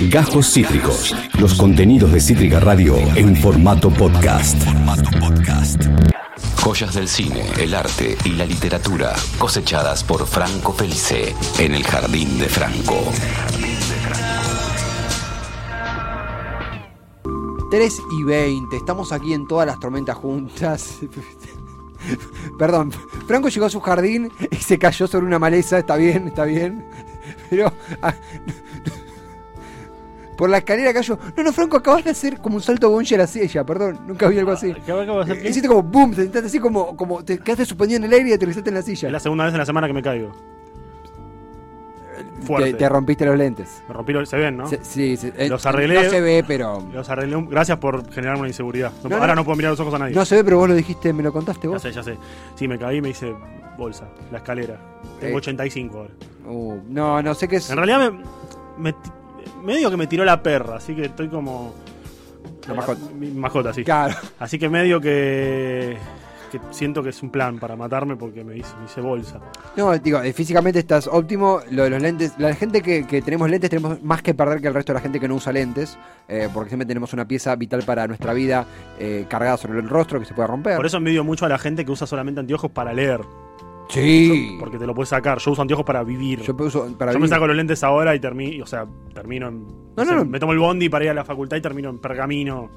Gajos Cítricos. Los contenidos de Cítrica Radio en formato podcast. Joyas del cine, el arte y la literatura cosechadas por Franco Felice en el Jardín de Franco. 3 y 20, estamos aquí en todas las tormentas juntas. Perdón, Franco llegó a su jardín y se cayó sobre una maleza, está bien, está bien. Pero ah, por la escalera cayó. No, no, Franco, acabas de hacer como un salto bungee a la silla, perdón, nunca vi algo así. ¿Qué acabo de hacer qué? Hiciste como boom, te sentaste así como, como te quedaste suspendido en el aire y aterrizaste en la silla. Es la segunda vez en la semana que me caigo. Fuerte. Te, te rompiste los lentes. Me rompí los... Se ven, ¿no? Se- sí, sí, eh, Los arreglé. No se ve, pero. Los arreglé. Gracias por generarme una inseguridad. No- No, ahora no. puedo mirar los ojos a nadie. No se ve, pero vos lo dijiste, me lo contaste ya vos. sé, ya sé. Sí, me caí y me hice bolsa. La escalera. Tengo Eh. 85 ahora. Uh, no, no sé qué es. En realidad me, medio que me tiró la perra, así que estoy como... La mascota. Mi mascota, sí. Claro. Así que medio que, que siento que es un plan para matarme porque me hice, me hice bolsa. No, digo, eh, físicamente estás óptimo. Lo de los lentes, la gente que, que tenemos lentes tenemos más que perder que el resto de la gente que no usa lentes, eh, porque siempre tenemos una pieza vital para nuestra vida eh, cargada sobre el rostro que se puede romper. Por eso envidio mucho a la gente que usa solamente anteojos para leer. Sí. Porque te lo puedes sacar. Yo uso anteojos para vivir. yo uso para me vivir. saco los lentes ahora y termino, o sea, termino en... No, no, no. Me tomo el bondi para ir a la facultad y termino en Pergamino.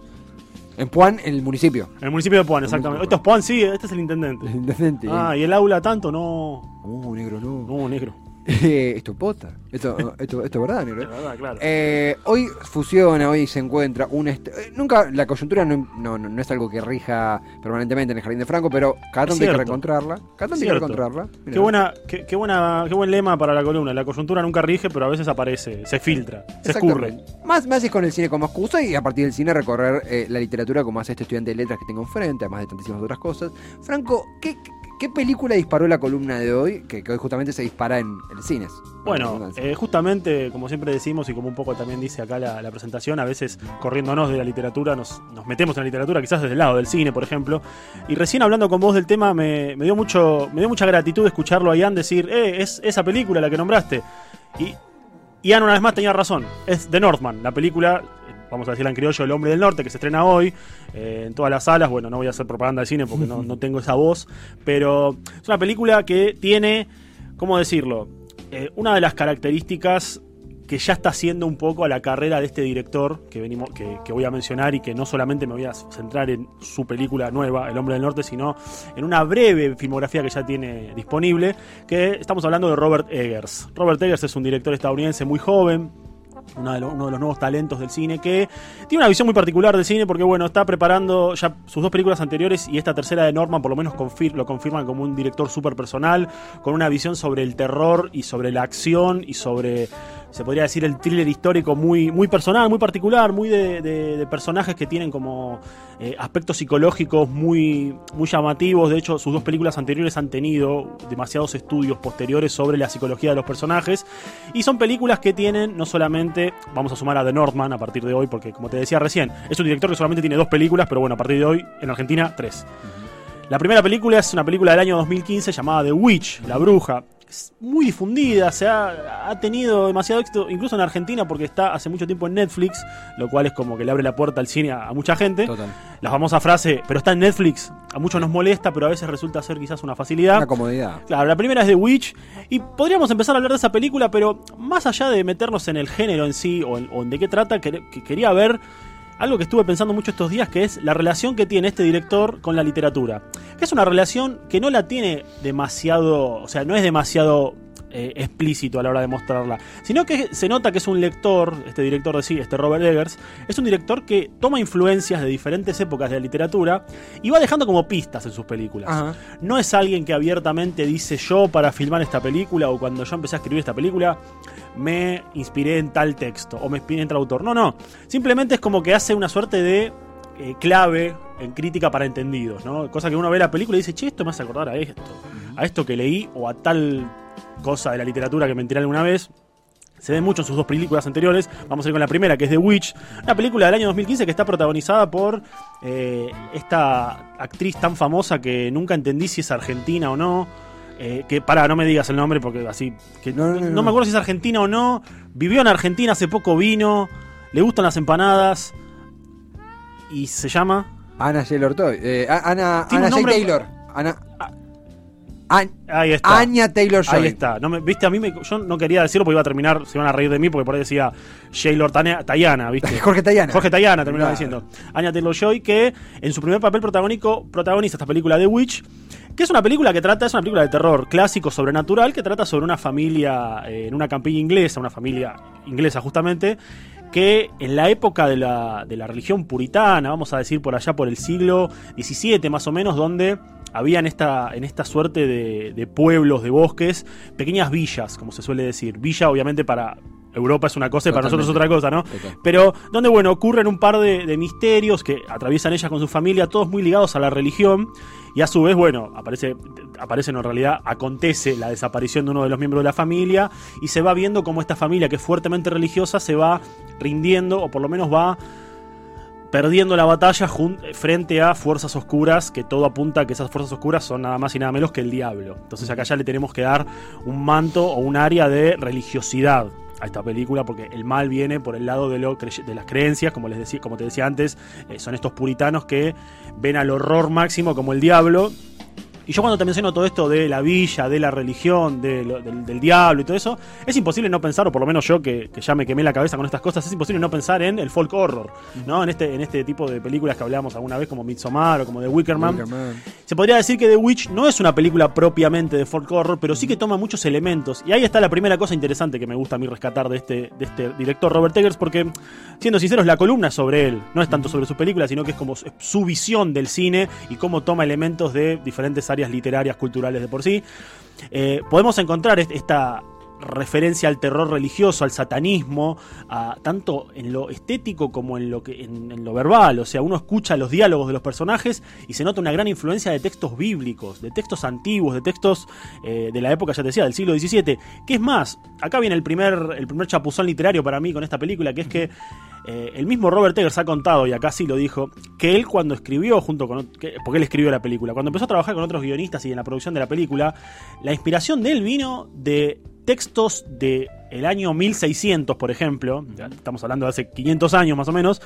En Puan, en el municipio. En el municipio de Puan, exactamente. Esto es Puan, sí, este es el intendente. El intendente. Ah, y el aula tanto, no. Uh, negro, no. No, negro. Eh, esto es pota. Esto, esto, esto es verdad, negro. De verdad, claro. Eh, hoy fusiona, hoy se encuentra un... est- eh, nunca, la coyuntura no, no, no- no es algo que rija permanentemente en el Jardín de Franco, pero cada tanto hay que reencontrarla. Cada tanto hay que reencontrarla. Mirá. Qué buena, qué, qué buena, qué buen lema para la columna. La coyuntura nunca rige, pero a veces aparece, se filtra, se escurre. Más, más es con el cine como excusa y a partir del cine recorrer eh, la literatura como hace este estudiante de letras que tengo enfrente, además de tantísimas otras cosas. Franco, ¿qué, qué película disparó la columna de hoy? Que, que hoy justamente se dispara en, en cines. Bueno, eh, justamente, como siempre decimos y como un poco también dice acá la, la presentación, a veces corriéndonos de la literatura nos, nos metemos en la literatura, quizás desde el lado del cine, por ejemplo. Y recién hablando con vos del tema, me, me dio mucho me dio mucha gratitud escucharlo a Ian decir, eh, es esa película la que nombraste. Y Ian una vez más tenía razón, es The Northman, la película, vamos a decirla en criollo, El Hombre del Norte, que se estrena hoy eh, en todas las salas. Bueno, no voy a hacer propaganda de cine porque no, tengo esa voz, pero es una película que tiene, ¿cómo decirlo? Eh, una de las características que ya está haciendo un poco a la carrera de este director que venimos que voy a mencionar y que no solamente me voy a centrar en su película nueva El hombre del norte sino en una breve filmografía que ya tiene disponible que estamos hablando de Robert Eggers Robert Eggers es un director estadounidense muy joven uno de, los, nuevos talentos del cine que tiene una visión muy particular del cine porque bueno está preparando ya sus dos películas anteriores y esta tercera de Norman por lo menos lo confirman como un director súper personal con una visión sobre el terror y sobre la acción y sobre se podría decir el thriller histórico muy, muy personal, muy particular, muy de, de- de personajes que tienen como eh, aspectos psicológicos muy, muy llamativos. De hecho, sus dos películas anteriores han tenido demasiados estudios posteriores sobre la psicología de los personajes. Y son películas que tienen no solamente, vamos a sumar a The Northman a partir de hoy, porque como te decía recién, es un director que solamente tiene dos películas, pero bueno, a partir de hoy en Argentina tres. La primera película es una película del año 2015 llamada The Witch, La Bruja. Muy difundida, se ha, ha tenido demasiado éxito, incluso en Argentina, porque está hace mucho tiempo en Netflix, lo cual es como que le abre la puerta al cine a, a mucha gente. Total. La famosa frase, pero está en Netflix, a muchos nos molesta, pero a veces resulta ser quizás una facilidad. Una comodidad. Claro, la primera es The Witch. Y podríamos empezar a hablar de esa película, pero más allá de meternos en el género en sí o en, o en de qué trata, que, que quería ver algo que estuve pensando mucho estos días, que es la relación que tiene este director con la literatura. Que es una relación que no la tiene demasiado, o sea, no es demasiado eh, explícito a la hora de mostrarla, sino que se nota que es un lector, este director de sí, este Robert Eggers, es un director que toma influencias de diferentes épocas de la literatura y va dejando como pistas en sus películas. Ajá. No es alguien que abiertamente dice yo para filmar esta película o cuando yo empecé a escribir esta película me inspiré en tal texto o me inspiré en tal autor. No, no. Simplemente es como que hace una suerte de eh, clave en crítica para entendidos, ¿no? Cosa que uno ve la película y dice, che, esto me hace acordar a esto, a esto que leí o a tal cosa de la literatura que me enteré alguna vez. Se ve mucho en sus dos películas anteriores. Vamos a ir con la primera, que es The Witch. Una película del año 2015 que está protagonizada por eh, esta actriz tan famosa que nunca entendí si es argentina o no. Eh, que para, no me digas el nombre porque así. Que No, no, no, no, no. me acuerdo si es argentina o no. Vivió en Argentina, hace poco vino. Le gustan las empanadas. Y se llama. Ana Taylor Toy. Eh, Ana, Ana J. Taylor. Ana. Ahí está. Anya Taylor Joy. Ahí está. No me, viste, a mí me, yo no quería decirlo porque iba a terminar, se iban a reír de mí porque por ahí decía Tania- Tayana, ¿viste? Jorge Tayana. Jorge Tayana terminaba Claro. diciendo. Anya Taylor Joy, que en su primer papel protagónico protagoniza esta película The Witch, que es una película que trata, es una película de terror clásico, sobrenatural, que trata sobre una familia eh, en una campiña inglesa, una familia inglesa justamente, que en la época de la, de la religión puritana, vamos a decir por allá por el siglo XVII más o menos, donde había en esta, en esta suerte de, de pueblos, de bosques, pequeñas villas, como se suele decir. Villa obviamente para Europa es una cosa y para nosotros es otra cosa, ¿no? Total. Pero donde, bueno, ocurren un par de, de misterios que atraviesan ellas con su familia, todos muy ligados a la religión. Y a su vez, bueno, aparece, aparece en realidad, acontece la desaparición de uno de los miembros de la familia y se va viendo cómo esta familia, que es fuertemente religiosa, se va rindiendo o por lo menos va perdiendo la batalla frente a fuerzas oscuras, que todo apunta a que esas fuerzas oscuras son nada más y nada menos que el diablo. Entonces acá ya le tenemos que dar un manto o un área de religiosidad a esta película porque el mal viene por el lado de, lo de las creencias, como les decía, como te decía antes, eh, son estos puritanos que ven al horror máximo como el diablo. Y yo cuando te menciono todo esto de la villa, de la religión, de lo- del, del diablo y todo eso, es imposible no pensar, o por lo menos yo que, que ya me quemé la cabeza con estas cosas, es imposible no pensar en el folk horror, ¿no? En este, en este tipo de películas que hablábamos alguna vez como Midsommar o como The Wicker Man. Wickerman. Se podría decir que The Witch no es una película propiamente de folk horror, pero sí que toma muchos elementos. Y ahí está la primera cosa interesante que me gusta a mí rescatar de este, de este director Robert Eggers, porque, siendo sinceros, la columna sobre él. No es tanto sobre su película, sino que es como su visión del cine y cómo toma elementos de diferentes áreas literarias, culturales de por sí. Eh, podemos encontrar est- esta referencia al terror religioso, al satanismo, tanto en lo estético como en lo, que, en, lo verbal. O sea, uno escucha los diálogos de los personajes y se nota una gran influencia de textos bíblicos, de textos antiguos, de textos eh, de la época, ya te decía, del siglo XVII. Que es más, acá viene el primer, el primer chapuzón literario para mí con esta película, que es que eh, el mismo Robert Eggers ha contado, y acá sí lo dijo, que él cuando escribió junto con... que- porque él escribió la película, cuando empezó a trabajar con otros guionistas y en la producción de la película, la inspiración de él vino de textos de el año 1600, por ejemplo, estamos hablando de hace 500 años más o menos,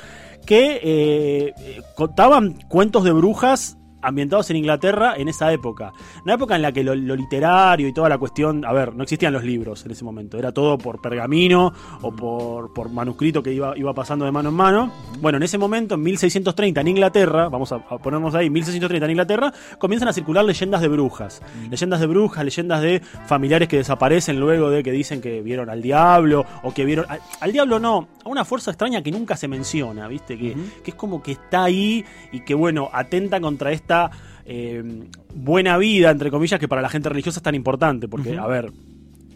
que eh, eh, contaban cuentos de brujas ambientados en Inglaterra en esa época. Una época en la que lo, lo literario y toda la cuestión, a ver, no existían los libros en ese momento, era todo por pergamino o por, por manuscrito que iba, iba pasando de mano en mano. Bueno, en ese momento, en 1630 en Inglaterra, vamos a, a ponernos ahí, 1630 en Inglaterra, comienzan a circular leyendas de brujas. Leyendas de brujas, leyendas de familiares que desaparecen luego de que dicen que vieron al diablo o que vieron... Al, al diablo no, a una fuerza extraña que nunca se menciona, ¿viste? Que, que es como que está ahí y que, bueno, atenta contra esta eh, buena vida, entre comillas, que para la gente religiosa es tan importante. Porque, a ver,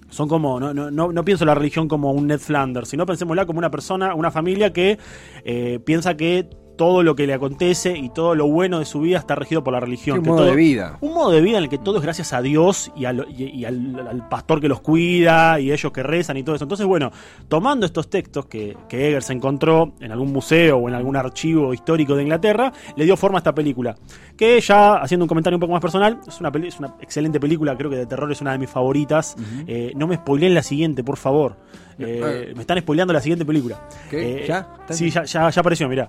son como, no, no, no, no pienso la religión como un Ned Flanders, sino pensémosla como una persona, una familia que eh, piensa que todo lo que le acontece y todo lo bueno de su vida está regido por la religión. Un que modo todo- de vida. Un modo de vida en el que todo es gracias a Dios y, al, y- y al, al pastor que los cuida y ellos que rezan y todo eso. Entonces, bueno, tomando estos textos que, que Eggers encontró en algún museo o en algún archivo histórico de Inglaterra, le dio forma a esta película. Que ya, haciendo un comentario un poco más personal, es una, es una excelente película, creo que de terror es una de mis favoritas. Eh, no me spoileen la siguiente, por favor. Eh, me están spoileando la siguiente película. Eh, ¿Ya? ¿Está Sí, ya, ya, ya apareció, mira.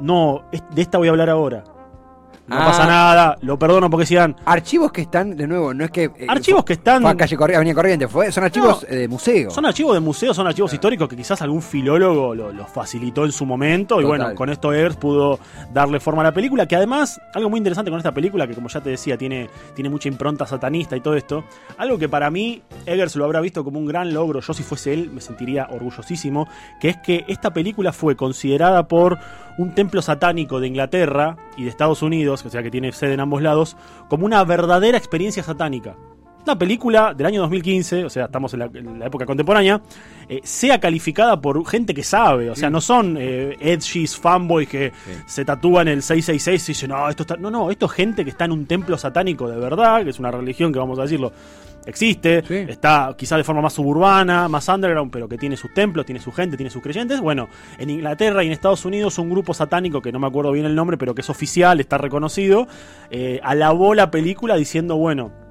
No, de esta voy a hablar ahora. No Ah. pasa nada, lo perdono porque sean Archivos que están, de nuevo, no es que. eh, archivos que están. Fue a calle Corri- Avenida Corriente, fue, son archivos No. eh, de museo. Son archivos de museos, son archivos históricos que quizás algún filólogo lo- los facilitó en su momento. Y bueno, con esto Eggers pudo darle forma a la película. Que además, algo muy interesante con esta película, que como ya te decía, tiene, tiene mucha impronta satanista y todo esto. Algo que para mí Eggers lo habrá visto como un gran logro. Yo, si fuese él, me sentiría orgullosísimo. Que es que esta película fue considerada por un templo satánico de Inglaterra y de Estados Unidos, o sea que tiene sede en ambos lados, como una verdadera experiencia satánica. Una película del año 2015, o sea, estamos en la, en la época contemporánea, eh, sea calificada por gente que sabe, o sea, no son eh, edgys, fanboys que se tatúan el 666 y dicen, no, esto está... No, no, esto es gente que está en un templo satánico de verdad, que es una religión que vamos a decirlo, existe, Sí. está quizá de forma más suburbana, más underground, pero que tiene sus templos, tiene su gente, tiene sus creyentes. Bueno, en Inglaterra y en Estados Unidos un grupo satánico, que no me acuerdo bien el nombre, pero que es oficial, está reconocido, eh, alabó la película diciendo, bueno,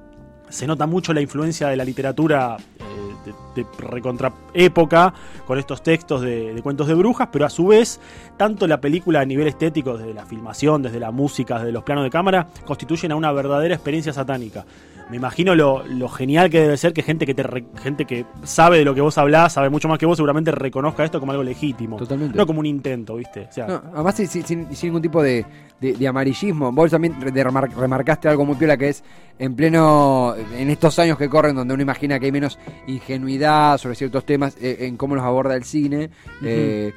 se nota mucho la influencia de la literatura eh, de, recontra época con estos textos de, de cuentos de brujas, pero a su vez, tanto la película a nivel estético, desde la filmación, desde la música, desde los planos de cámara, constituyen a una verdadera experiencia satánica. Me imagino lo, lo genial que debe ser que gente que te re- gente que sabe de lo que vos hablás, sabe mucho más que vos, seguramente reconozca esto como algo legítimo. Totalmente. No como un intento, ¿viste? O sea, No, además sin, sin- ningún tipo de, de- de amarillismo. Vos también remar- remarcaste algo muy piola que es en pleno, en estos años que corren donde uno imagina que hay menos ingenuidad sobre ciertos temas eh, en cómo los aborda el cine. eh,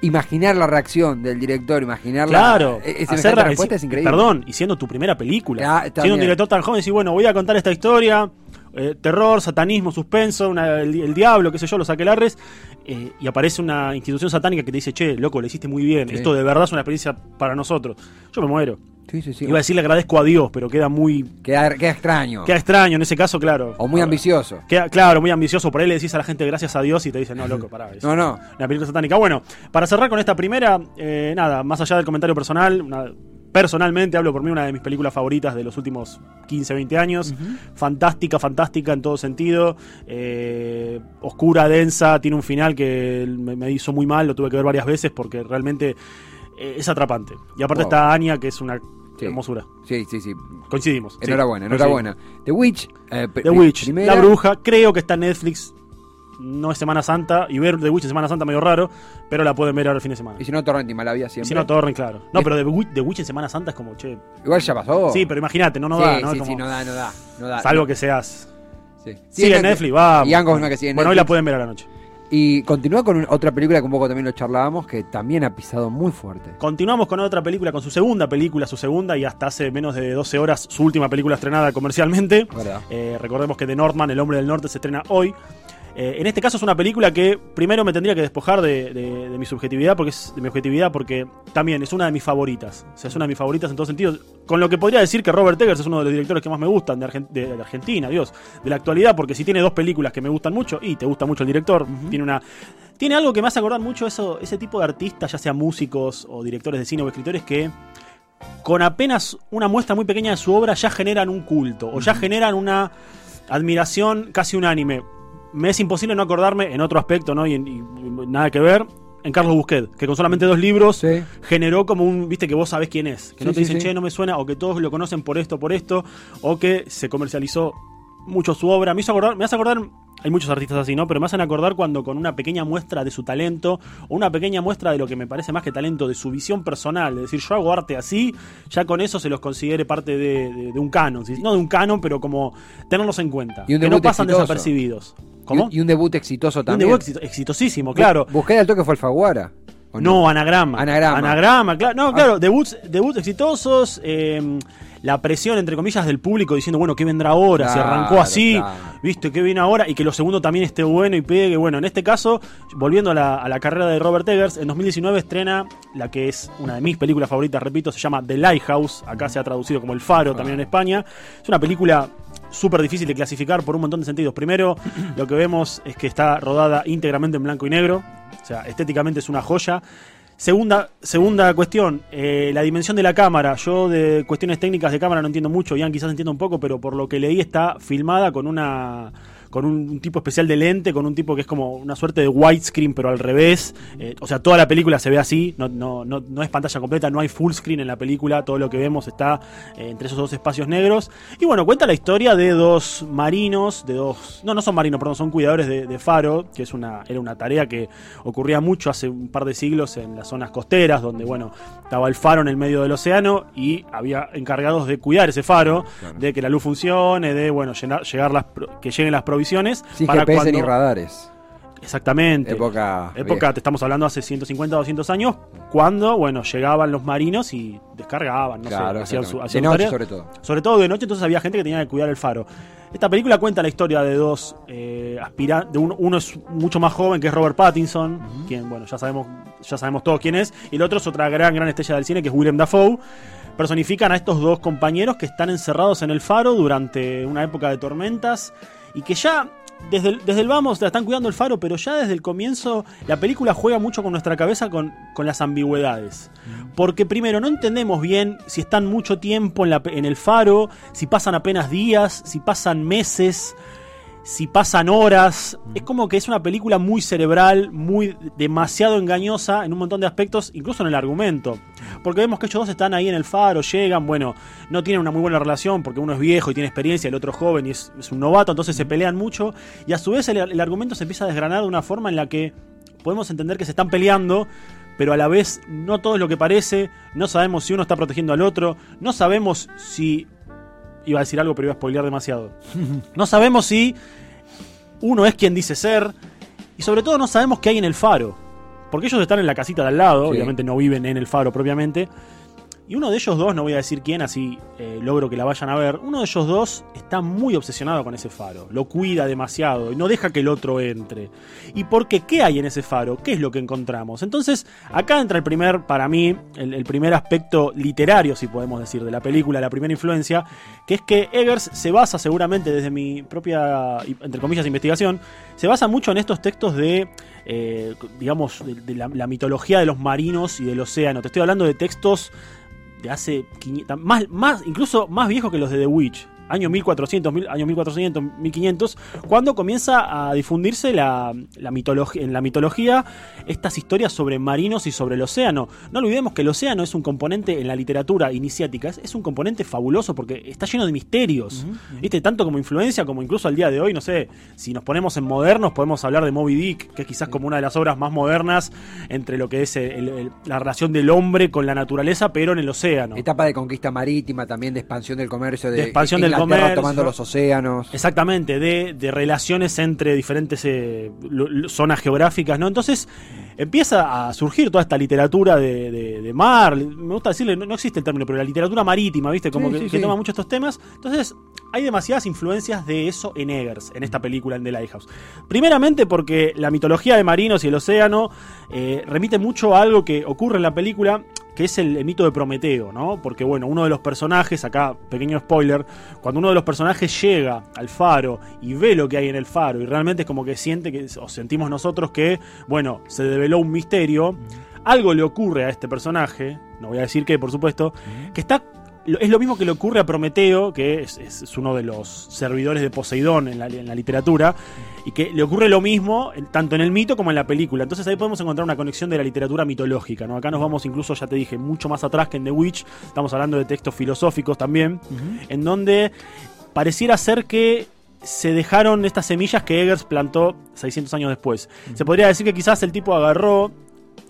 imaginar la reacción del director, imaginar Claro, la, e- esa hacer la- respuesta es increíble. Perdón, y siendo tu primera película. Ah, siendo un director tan joven, decís, bueno, voy a contar esta historia, eh, terror, satanismo, suspenso, una- el, el diablo, qué sé yo, los aquelarres, eh, y aparece una institución satánica que te dice, che, loco, le hiciste muy bien, Sí. esto de verdad es una experiencia para nosotros. Yo me muero. Sí, sí, sí. Iba a decir le agradezco a Dios, pero queda muy... Queda, queda extraño. Queda extraño en ese caso, claro. o muy ambicioso. Queda, claro, muy ambicioso. Por ahí le decís a la gente gracias a Dios y te dicen, no, loco, pará. es No, no. Una película satánica. Bueno, para cerrar con esta primera, eh, nada, más allá del comentario personal, una- personalmente hablo por mí, una de mis películas favoritas de los últimos 15, 20 años. Fantástica, fantástica en todo sentido. eh, oscura, densa, tiene un final que me, me hizo muy mal, lo tuve que ver varias veces porque realmente eh, es atrapante. Y aparte Wow. está Anya, que es una Sí. hermosura. Sí, sí, sí. Coincidimos. Enhorabuena, enhorabuena. The Witch. eh, The Witch, primera. La Bruja, creo que está en Netflix. No es Semana Santa, y ver The Witch en Semana Santa medio raro, pero la pueden ver ahora el fin de semana. Y si no, Torrent y Malavia Y siempre. si no, Torrent, claro. No, pero The Witch, The Witch en Semana Santa es como, che. Igual ya pasó. Sí, pero imagínate, no, no sí, da, ¿no? Sí, Como- sí, no da, no da. No da. Salvo No. que seas. Sí. Sigue en Netflix, va. Y Angus no que sigue en Bueno, hoy la pueden ver a la noche. Y continúa con otra película que un poco también lo charlábamos, que también ha pisado muy fuerte. Continuamos con otra película, con su segunda película, su segunda, y hasta hace menos de 12 horas, su última película estrenada comercialmente. ¿Verdad? Eh, recordemos que The Northman, El Hombre del Norte, se estrena hoy. Eh, en este caso es una película que primero me tendría que despojar de, de- de mi subjetividad, porque es de mi objetividad, porque también es una de mis favoritas. O sea, es una de mis favoritas en todos sentidos. Con lo que podría decir que Robert Eggers es uno de los directores que más me gustan de, Argen- de- Argentina, Dios, de la actualidad, porque si tiene dos películas que me gustan mucho, y te gusta mucho el director, tiene una. Tiene algo que me hace acordar mucho eso, ese tipo de artistas, ya sean músicos o directores de cine o escritores, que con apenas una muestra muy pequeña de su obra ya generan un culto o ya generan una admiración casi unánime. Me es imposible no acordarme en otro aspecto, ¿no? Y, y nada que ver. En Carlos Busquet, que con solamente dos libros Sí. generó como un, viste, que vos sabés quién es. Que Sí, no te dicen, sí. che, no me suena, o que todos lo conocen por esto, por esto, o que se comercializó mucho su obra. Me hizo acordar, me hace acordar, hay muchos artistas así, ¿no? Pero me hacen acordar cuando con una pequeña muestra de su talento, o una pequeña muestra de lo que me parece más que talento, de su visión personal, de decir, yo hago arte así, ya con eso se los considere parte de, de- de un canon. No de un canon, pero como tenerlos en cuenta. Y un que no debut pasan exitoso. desapercibidos. ¿Cómo? un, y un debut exitoso Un también. debut exito- exitosísimo, claro. Bu- Busqué al toque fue Alfaguara. ¿o No, anagrama. Anagrama. Anagrama, claro. No, Ah. claro, debuts, debuts exitosos. eh, la presión, entre comillas, del público diciendo, bueno, ¿qué vendrá ahora? si Claro, arrancó así, claro. ¿viste? ¿Qué viene ahora? Y que lo segundo también esté bueno y pegue. Bueno, en este caso, volviendo a la, a la carrera de Robert Eggers, en 2019 estrena la que es una de mis películas favoritas, repito, se llama The Lighthouse. Acá se ha traducido como El Faro, también en España. Es una película súper difícil de clasificar por un montón de sentidos. Primero, lo que vemos es que está rodada íntegramente en blanco y negro. O sea, estéticamente es una joya. Segunda, segunda cuestión, eh, la dimensión de la cámara. Yo de cuestiones técnicas de cámara no entiendo mucho, Ian quizás entienda un poco, pero por lo que leí está filmada con una con un tipo especial de lente, con un tipo que es como una suerte de widescreen, pero al revés. Eh, o sea, toda la película se ve así, no, no, no, no es pantalla completa, no hay full screen en la película, todo lo que vemos está eh, entre esos dos espacios negros. Y bueno, cuenta la historia de dos marinos, de dos... No, no son marinos, perdón, son cuidadores de, de faro, que es una, era una tarea que ocurría mucho hace un par de siglos en las zonas costeras, donde, bueno, estaba el faro en el medio del océano y había encargados de cuidar ese faro, Claro. de que la luz funcione, de, bueno, llenar, llegar las, que lleguen las provisiones. Sin para GPS ni cuando- radares. Exactamente. Época. Época, te estamos hablando hace 150 o 200 años, cuando, bueno, llegaban los marinos y descargaban, no Claro, sé, hacían su, exactamente. hacían de noche, tarea. sobre todo. Sobre todo de noche, entonces había gente que tenía que cuidar el faro. Esta película cuenta la historia de dos eh, aspirantes. Uno, uno es mucho más joven, que es Robert Pattinson, quien, bueno, ya sabemos, ya sabemos todos quién es. Y el otro es otra gran, gran estrella del cine, que es Willem Dafoe. Personifican a estos dos compañeros que están encerrados en el faro durante una época de tormentas y que ya desde el, desde el vamos la están cuidando el faro, pero ya desde el comienzo la película juega mucho con nuestra cabeza con, con las ambigüedades. Porque primero no entendemos bien si están mucho tiempo en, la, en el faro, si pasan apenas días, si pasan meses si pasan horas. Es como que es una película muy cerebral, muy demasiado engañosa en un montón de aspectos, incluso en el argumento. Porque vemos que ellos dos están ahí en el faro, llegan, bueno, no tienen una muy buena relación porque uno es viejo y tiene experiencia, el otro joven y es, es un novato, entonces se pelean mucho. Y a su vez el, el argumento se empieza a desgranar de una forma en la que podemos entender que se están peleando, pero a la vez no todo es lo que parece, no sabemos si uno está protegiendo al otro, no sabemos si... Iba a decir algo, pero iba a spoilear demasiado. No sabemos si uno es quien dice ser, y sobre todo no sabemos qué hay en el faro. Porque ellos están en la casita de al lado, Sí. obviamente no viven en el faro propiamente. Y uno de ellos dos, no voy a decir quién, así eh, logro que la vayan a ver. Uno de ellos dos está muy obsesionado con ese faro. Lo cuida demasiado y no deja que el otro entre. ¿Y por qué? ¿Qué hay en ese faro? ¿Qué es lo que encontramos? Entonces, acá entra el primer, para mí, el, primer aspecto literario, si podemos decir, de la película, la primera influencia, que es que Eggers se basa seguramente desde mi propia, entre comillas, investigación, se basa mucho en estos textos de, eh, digamos, la mitología de los marinos y del océano. Te estoy hablando de textos de hace 500, más, más, incluso más viejos que los de The Witch. Año 1400, mil- año 1400, 1500, cuando comienza a difundirse la, la mitología, en la mitología estas historias sobre marinos y sobre el océano. No olvidemos que el océano es un componente en la literatura iniciática, es, es un componente fabuloso porque está lleno de misterios, ¿viste? Tanto como influencia como incluso al día de hoy, no sé, si nos ponemos en modernos podemos hablar de Moby Dick, que es quizás como una de las obras más modernas entre lo que es el- el- la relación del hombre con la naturaleza, pero en el océano. Etapa de conquista marítima, también de expansión del comercio, de, De expansión del Tomando los océanos. Exactamente, de, de relaciones entre diferentes eh, zonas geográficas, ¿no? Entonces empieza a surgir toda esta literatura de, de- de mar, me gusta decirle, no, no existe el término, pero la literatura marítima, ¿viste? Como Sí, que, sí, que sí. toma mucho estos temas. Entonces, hay demasiadas influencias de eso en Eggers, en esta película, en The Lighthouse. Primeramente porque la mitología de marinos y el océano eh, remite mucho a algo que ocurre en la película, que es el, mito de Prometeo, ¿no? Porque, bueno, uno de los personajes, acá, pequeño spoiler, cuando uno de los personajes llega al faro y ve lo que hay en el faro y realmente es como que siente que, o sentimos nosotros que, bueno, se develó un misterio, algo le ocurre a este personaje, no voy a decir qué, por supuesto, que está es lo mismo que le ocurre a Prometeo, que es, es- es uno de los servidores de Poseidón en la, en la literatura, y que le ocurre lo mismo tanto en el mito como en la película. Entonces ahí podemos encontrar una conexión de la literatura mitológica. ¿no? Acá nos vamos incluso, ya te dije, mucho más atrás que en The Witch. Estamos hablando de textos filosóficos también, en donde pareciera ser que se dejaron estas semillas que Eggers plantó 600 años después. Se podría decir que quizás el tipo agarró,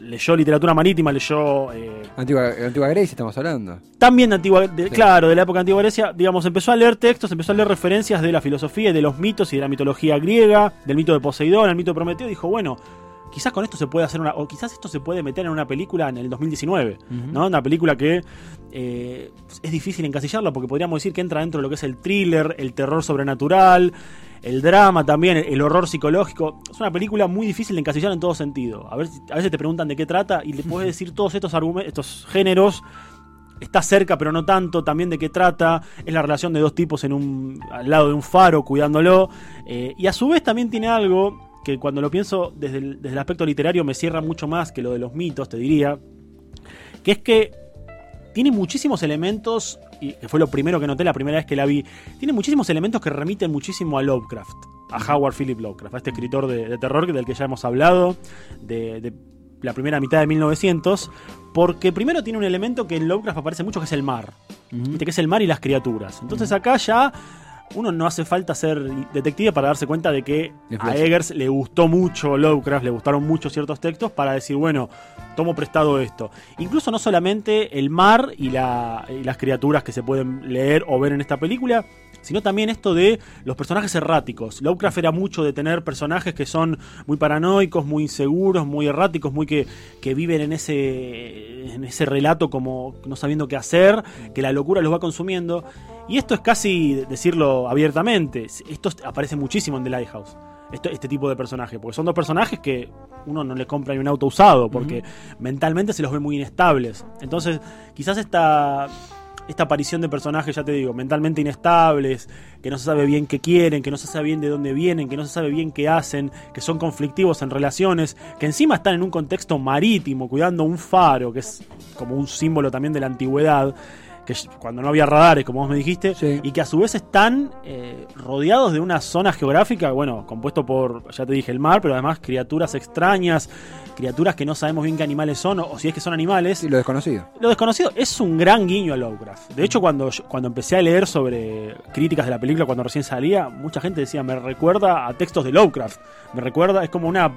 leyó literatura marítima, leyó... eh, Antigua, Antigua Grecia estamos hablando. también de antigua, de- Sí. claro, de la época de antigua Grecia, digamos, empezó a leer textos, empezó a leer referencias de la filosofía y de los mitos y de la mitología griega, del mito de Poseidón, el mito de Prometeo, y dijo, bueno, quizás con esto se puede hacer una, o quizás esto se puede meter en una película en el 2019, ¿no? Una película que eh, es difícil encasillarla porque podríamos decir que entra dentro de lo que es el thriller, el terror sobrenatural, el drama también, el, horror psicológico. Es una película muy difícil de encasillar en todo sentido. A, ver, a veces te preguntan de qué trata y le puedes decir todos estos argumentos, estos géneros está cerca pero no tanto, también de qué trata, es la relación de dos tipos en un, al lado de un faro cuidándolo, eh, y a su vez también tiene algo que cuando lo pienso desde el, desde el aspecto literario me cierra mucho más que lo de los mitos, te diría, que es que tiene muchísimos elementos, y que fue lo primero que noté la primera vez que la vi, tiene muchísimos elementos que remiten muchísimo a Lovecraft, a Howard Philip Lovecraft, a este escritor de, de terror del que ya hemos hablado, de, de la primera mitad de 1900, porque primero tiene un elemento que en Lovecraft aparece mucho, que es el mar. Que es el mar y las criaturas. Entonces acá ya uno no hace falta ser detective para darse cuenta de que a. Eggers le gustó mucho Lovecraft, le gustaron mucho ciertos textos para decir, bueno, tomo prestado esto. Incluso no solamente el mar y, la- y las criaturas que se pueden leer o ver en esta película, sino también esto de los personajes erráticos. Lovecraft era mucho de tener personajes que son muy paranoicos, muy inseguros, muy erráticos, muy que, que viven en ese, en ese relato como no sabiendo qué hacer, que la locura los va consumiendo. Y esto es casi decirlo abiertamente. Esto aparece muchísimo en The Lighthouse. Esto- este tipo de personajes, porque son dos personajes que uno no le compra ni un auto usado, porque mentalmente se los ve muy inestables. Entonces, quizás esta, esta aparición de personajes, ya te digo, mentalmente inestables, que no se sabe bien qué quieren, que no se sabe bien de dónde vienen, que no se sabe bien qué hacen, que son conflictivos en relaciones, que encima están en un contexto marítimo, cuidando un faro, que es como un símbolo también de la antigüedad que cuando no había radares, como vos me dijiste, Sí. y que a su vez están eh, rodeados de una zona geográfica, bueno, compuesto por, ya te dije, el mar, pero además criaturas extrañas, criaturas que no sabemos bien qué animales son, o, o si es que son animales. Sí, lo desconocido. Lo desconocido es un gran guiño a Lovecraft. De hecho, cuando, yo- cuando empecé a leer sobre críticas de la película cuando recién salía, mucha gente decía, me recuerda a textos de Lovecraft. Me recuerda, es como una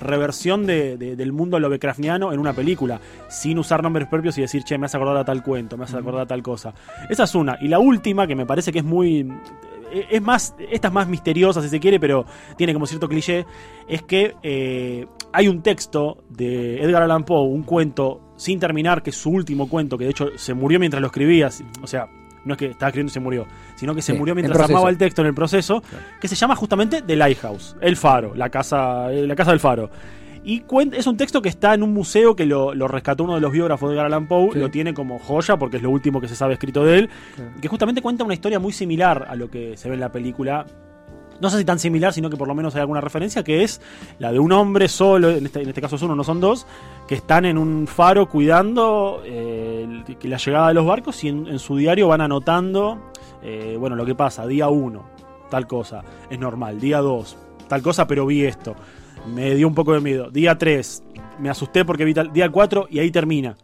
reversión de- de- del mundo Lovecraftiano en una película, sin usar nombres propios y decir, che, me hace acordar a tal cuento, me hace acordar a tal cosa. Esa es una. Y la última, que me parece que es muy... eh, Es más, esta es más misteriosa si se quiere, pero tiene como cierto cliché, es que eh, hay un texto de Edgar Allan Poe, un cuento sin terminar, que es su último cuento, que de hecho se murió mientras lo escribía, o sea, no es que estaba escribiendo y se murió, sino que se Sí, murió en mientras armaba el texto en el proceso, que se llama justamente The Lighthouse, el faro, la casa, eh, la casa del faro. Y es un texto que está en un museo que lo, lo rescató uno de los biógrafos de Edgar Allan Poe, Sí. lo tiene como joya porque es lo último que se sabe escrito de él, que justamente cuenta una historia muy similar a lo que se ve en la película. No sé si tan similar, sino que por lo menos hay alguna referencia, que es la de un hombre solo, en este, en este caso es uno, no son dos, que están en un faro cuidando eh, la llegada de los barcos y en, en su diario van anotando, eh, bueno, lo que pasa, día uno, tal cosa, es normal, día dos, tal cosa, pero vi esto, me dio un poco de miedo, día tres, me asusté porque vi tal, día cuatro y ahí termina.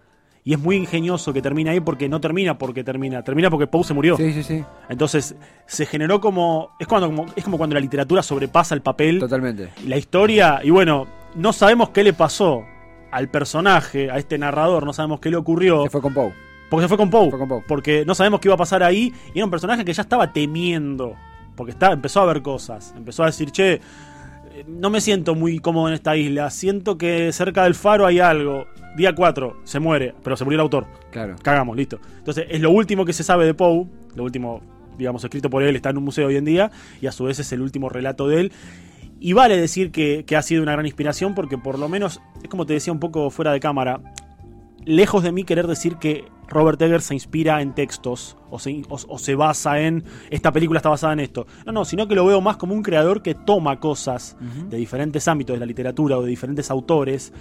Y es muy ingenioso que termine ahí porque no termina porque termina, termina porque Poe se murió. Sí, sí, sí. Entonces se generó como es cuando como, es como cuando la literatura sobrepasa el papel, Totalmente. y la historia y bueno no sabemos qué le pasó al personaje, a este narrador, no sabemos qué le ocurrió Se fue con Poe. porque se fue con Poe, porque no sabemos qué iba a pasar ahí y era un personaje que ya estaba temiendo porque está, empezó a ver cosas, empezó a decir che no me siento muy cómodo en esta isla, siento que cerca del faro hay algo. Día 4, se muere, pero se murió el autor Claro. cagamos, listo. Entonces, es lo último que se sabe de Poe, lo último, digamos, escrito por él, está en un museo hoy en día, y a su vez es el último relato de él. Y vale decir que, que ha sido una gran inspiración, porque por lo menos, es como te decía un poco fuera de cámara, lejos de mí querer decir que Robert Eggers se inspira en textos o se, o- o se basa en esta película está basada en esto. No, no, sino que lo veo más como un creador que toma cosas de diferentes ámbitos de la literatura o de diferentes autores.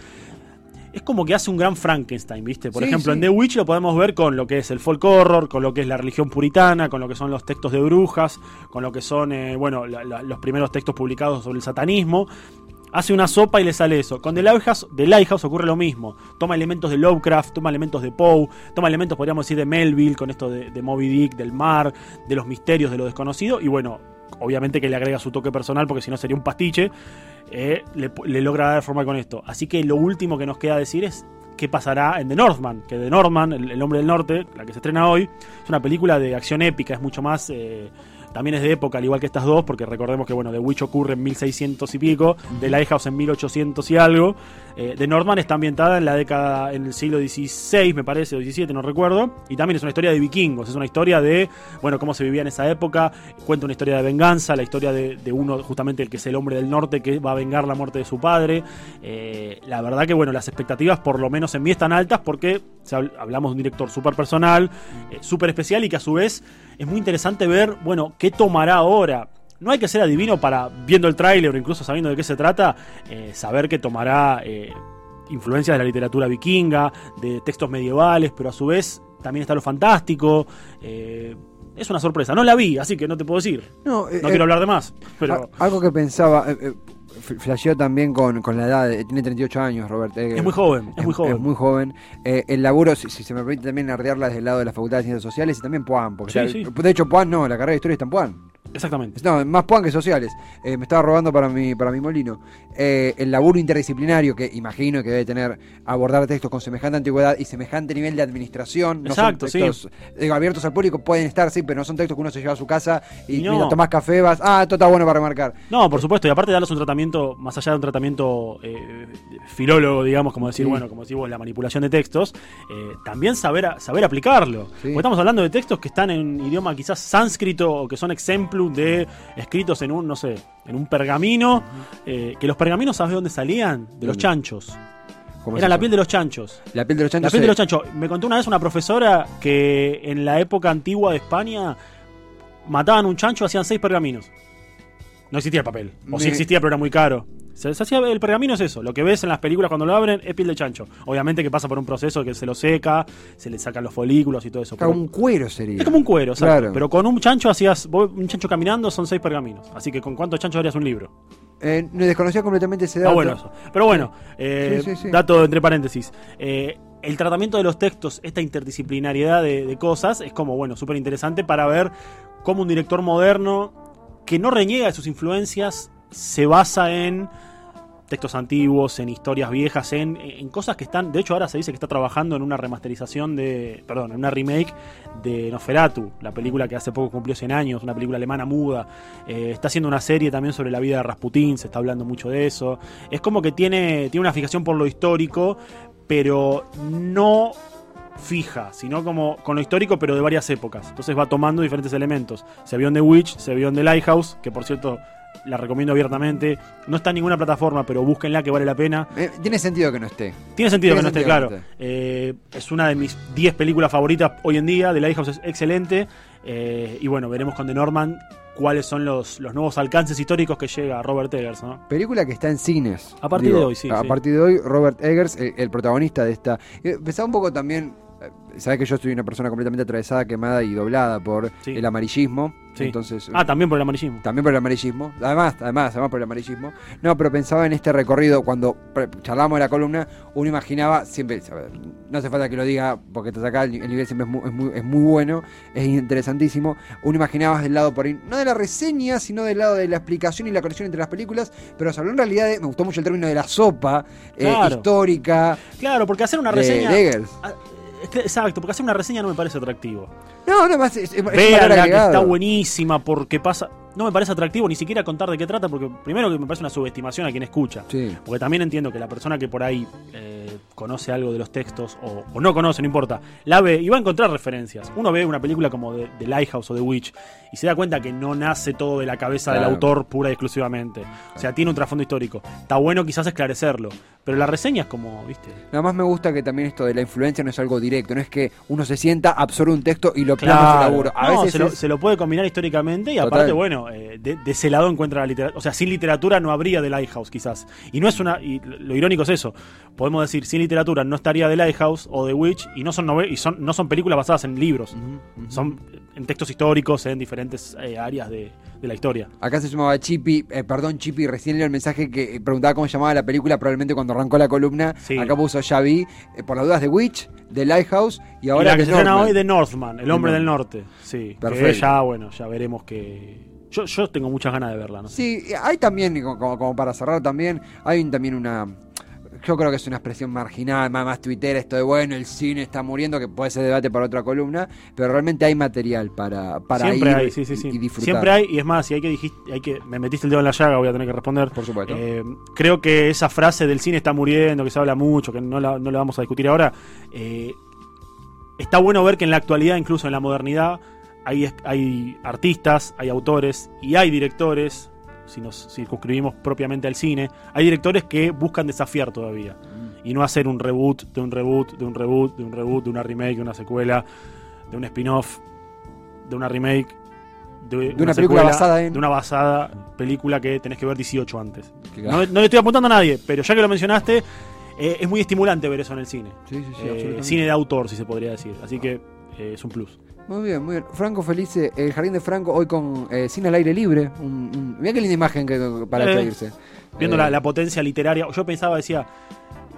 Es como que hace un gran Frankenstein, ¿viste? Por Sí, ejemplo, sí. en The Witch lo podemos ver con lo que es el folk horror, con lo que es la religión puritana, con lo que son los textos de brujas, con lo que son, eh, bueno, la- la- los primeros textos publicados sobre el satanismo. Hace una sopa y le sale eso. Con The Lighthouse, The ocurre lo mismo. Toma elementos de Lovecraft, toma elementos de Poe, toma elementos, podríamos decir, de Melville, con esto de, Moby Dick, del mar, de los misterios, de lo desconocido. Y bueno, obviamente que le agrega su toque personal, porque si no sería un pastiche. eh, le, logra dar forma con esto. Así que lo último que nos queda decir es qué pasará en The Northman. Que The Northman, el, el hombre del norte, la que se estrena hoy, es una película de acción épica, es mucho más. eh, también es de época, al igual que estas dos, porque recordemos que bueno, The Witch ocurre en 1600 y pico, The Lighthouse en 1800 y algo. Eh, The Northman está ambientada en la década, en el siglo XVI, me parece, o XVII, no recuerdo. Y también es una historia de vikingos, es una historia de, bueno, cómo se vivía en esa época. Cuenta una historia de venganza, la historia de, de uno, justamente el que es el hombre del norte, que va a vengar la muerte de su padre. Eh, la verdad que, bueno, las expectativas, por lo menos en mí, están altas porque hablamos de un director súper personal, eh, súper especial y que a su vez es muy interesante ver, bueno, qué tomará ahora. No hay que ser adivino para, viendo el tráiler o incluso sabiendo de qué se trata, eh, saber que tomará eh, influencias de la literatura vikinga, de textos medievales, pero a su vez también está lo fantástico. eh, es una sorpresa. No la vi, así que no te puedo decir. No, No eh, quiero hablar de más. Pero algo que pensaba, flasheó también con, con la edad, eh, tiene 38 años Robert Eggers. es muy joven, es muy joven. Es muy joven. Eh, el laburo, si, si se me permite también ardearla desde el lado de la Facultad de Ciencias Sociales y también Puan. Porque sí. De hecho, Puan no, la carrera de Historia está en Puan. Exactamente. No, más Puan que sociales. Eh, me estaba robando para mi, para mi molino. Eh, el laburo interdisciplinario que imagino que debe tener abordar textos con semejante antigüedad y semejante nivel de administración. No Exacto, son textos digo, abiertos al público, pueden estar, sí, pero no son textos que uno se lleva a su casa y No. tomás café, vas, ah, esto está bueno para remarcar. No, por supuesto, y aparte de darles un tratamiento, más allá de un tratamiento eh, filólogo, digamos, como decir, Sí. bueno, como decimos, la manipulación de textos, eh, también saber, saber aplicarlo. Sí. Porque estamos hablando de textos que están en idioma quizás sánscrito o que son de escritos en un, no sé, en un pergamino, eh, que los pergaminos, ¿sabes de dónde salían? De los chanchos. ¿Cómo es Era la piel de los chanchos. La piel de los chanchos. La piel de los chanchos. Me contó una vez una profesora que en la época antigua de España mataban un chancho, hacían seis pergaminos. No existía el papel. O sí Me- existía, pero era muy caro. Se, se hacía, el pergamino es eso. Lo que ves en las películas cuando lo abren es piel de chancho. Obviamente que pasa por un proceso que se lo seca, se le sacan los folículos y todo eso. Pero- un cuero sería. es como un cuero. Claro. Pero con un chancho hacías. vos- Un chancho caminando son seis pergaminos. Así que con cuántos chanchos harías un libro. Eh, no desconocía completamente ese dato. bueno eso. Pero bueno, eh, Sí, sí, sí. dato entre paréntesis. Eh, el tratamiento de los textos, esta interdisciplinariedad de, de cosas, es como, bueno, súper interesante para ver cómo un director moderno que no reniega de sus influencias se basa en textos antiguos, en historias viejas, en, en cosas que están. De hecho, ahora se dice que está trabajando en una remasterización de. Perdón, en una remake de Nosferatu, la película que hace poco cumplió 100 años, una película alemana muda. Eh, está haciendo una serie también sobre la vida de Rasputín, se está hablando mucho de eso. Es como que tiene, tiene una fijación por lo histórico, pero no fija, sino como con lo histórico, pero de varias épocas. Entonces va tomando diferentes elementos. Se vio en The Witch, se vio en The Lighthouse, que por cierto la recomiendo abiertamente. No está en ninguna plataforma, pero búsquenla que vale la pena. Eh, tiene sentido que no esté. Tiene sentido Tiene que no esté claro. Eh, es una de mis 10 películas favoritas hoy en día. The Lighthouse es excelente. Eh, y bueno, veremos con The Norman cuáles son los, los nuevos alcances históricos que llega Robert Eggers. ¿no? Película que está en cines. A partir de hoy, sí, A sí. partir de hoy, Robert Eggers, el, el protagonista de esta. Pensaba un poco también. Sabes que yo soy una persona completamente atravesada, quemada y doblada por Sí. el amarillismo. Sí. Entonces. Ah, también por el amarillismo. También por el amarillismo. Además, además, además por el amarillismo. No, pero pensaba en este recorrido cuando charlamos de la columna, uno imaginaba, siempre, ver, no hace falta que lo diga porque te acá, el, el nivel siempre es muy, es, muy, es muy bueno, es interesantísimo. Uno imaginaba del lado por ahí, no de la reseña, sino del lado de la explicación y la conexión entre las películas, pero se habló en realidad de, me gustó mucho el término de la sopa eh, histórica Claro, porque hacer una reseña. de. Es que- Exacto, porque hacer una reseña no me parece atractivo. No, no, más es, es, Veanla, que está buenísima porque pasa. No me parece atractivo ni siquiera contar de qué trata, porque primero que me parece una subestimación a quien escucha. Sí. Porque también entiendo que la persona que por ahí eh, conoce algo de los textos, o, o no conoce, no importa, la ve y va a encontrar referencias. Uno ve una película como The, Lighthouse o The Witch y se da cuenta que no nace todo de la cabeza del Claro. autor pura y exclusivamente. O sea, tiene un trasfondo histórico. Está bueno quizás esclarecerlo, pero la reseña es como, viste. Nada más me gusta que también esto de la influencia no es algo directo, no es que uno se sienta, absorbe un texto y lo plasma en su Claro. laburo. A No, veces se, lo, es- se lo puede combinar históricamente y Total. aparte, bueno, eh, de, de ese lado encuentra la literatura. O sea, sin literatura no habría The Lighthouse, quizás. Y no es una. Y lo irónico es eso. Podemos decir, sin literatura no estaría The Lighthouse o The Witch y no son y son, no son películas basadas en libros. Son en textos históricos, en diferentes eh, áreas de, de la historia. Acá se sumaba Chipi, eh, perdón Chipi, recién leí el mensaje que eh, preguntaba cómo se llamaba la película, probablemente cuando arrancó la columna. Sí. Acá puso ya vi, eh, por las dudas de Witch, de Lighthouse y y ahora la que se Northman. hoy de Northman, El hombre The del norte. Sí. Que Perfecto. ya, bueno, ya veremos que. Yo, yo tengo muchas ganas de verla, no. Sí, hay también, y como, como- para cerrar también, hay también una... Yo creo que es una expresión marginal, más, más tuitera, esto de bueno, el cine está muriendo, que puede ser debate para otra columna, pero realmente hay material para, para Siempre ir hay, sí, sí, y- sí. y disfrutar. Siempre hay, y es más, si hay que dijiste, hay que, me metiste el dedo en la llaga, voy a tener que responder. Por supuesto. Eh, creo que esa frase del cine está muriendo, que se habla mucho, que no la, no la vamos a discutir ahora. eh, está bueno ver que en la actualidad, incluso en la modernidad, hay, hay artistas, hay autores y hay directores, si nos circunscribimos propiamente al cine, hay directores que buscan desafiar todavía. Y no hacer un reboot de un reboot, de un reboot, de un reboot, de una remake, de una secuela, de un spin-off, de una remake, de, una película basada en- De una basada película que tenés que ver 18 antes. No, no le estoy apuntando a nadie, pero ya que lo mencionaste, eh, es muy estimulante ver eso en el cine. Sí, sí, sí, Eh, cine de autor, si se podría decir. Así que eh, es un plus. Muy bien, muy bien. Franco Felice, el jardín de Franco, hoy con eh, cine al aire libre. Un, un- Mirá qué linda imagen que, para Eh, despedirse. Viendo Eh, la, la potencia literaria, yo pensaba, decía,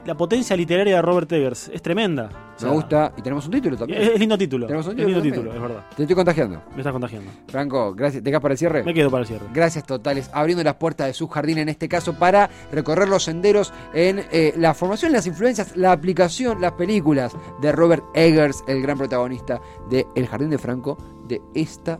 la potencia literaria de Robert Eggers es tremenda. O sea, Me gusta. Y tenemos un título también. Es, es lindo título. Tenemos un es lindo título, es verdad. Te estoy contagiando. Me estás contagiando. Franco, gracias. ¿Te quedas para el cierre? Me quedo para el cierre. Gracias totales, abriendo las puertas de su jardín en este caso para recorrer los senderos en eh, la formación, las influencias, la aplicación, las películas de Robert Eggers, el gran protagonista de El Jardín de Franco de esta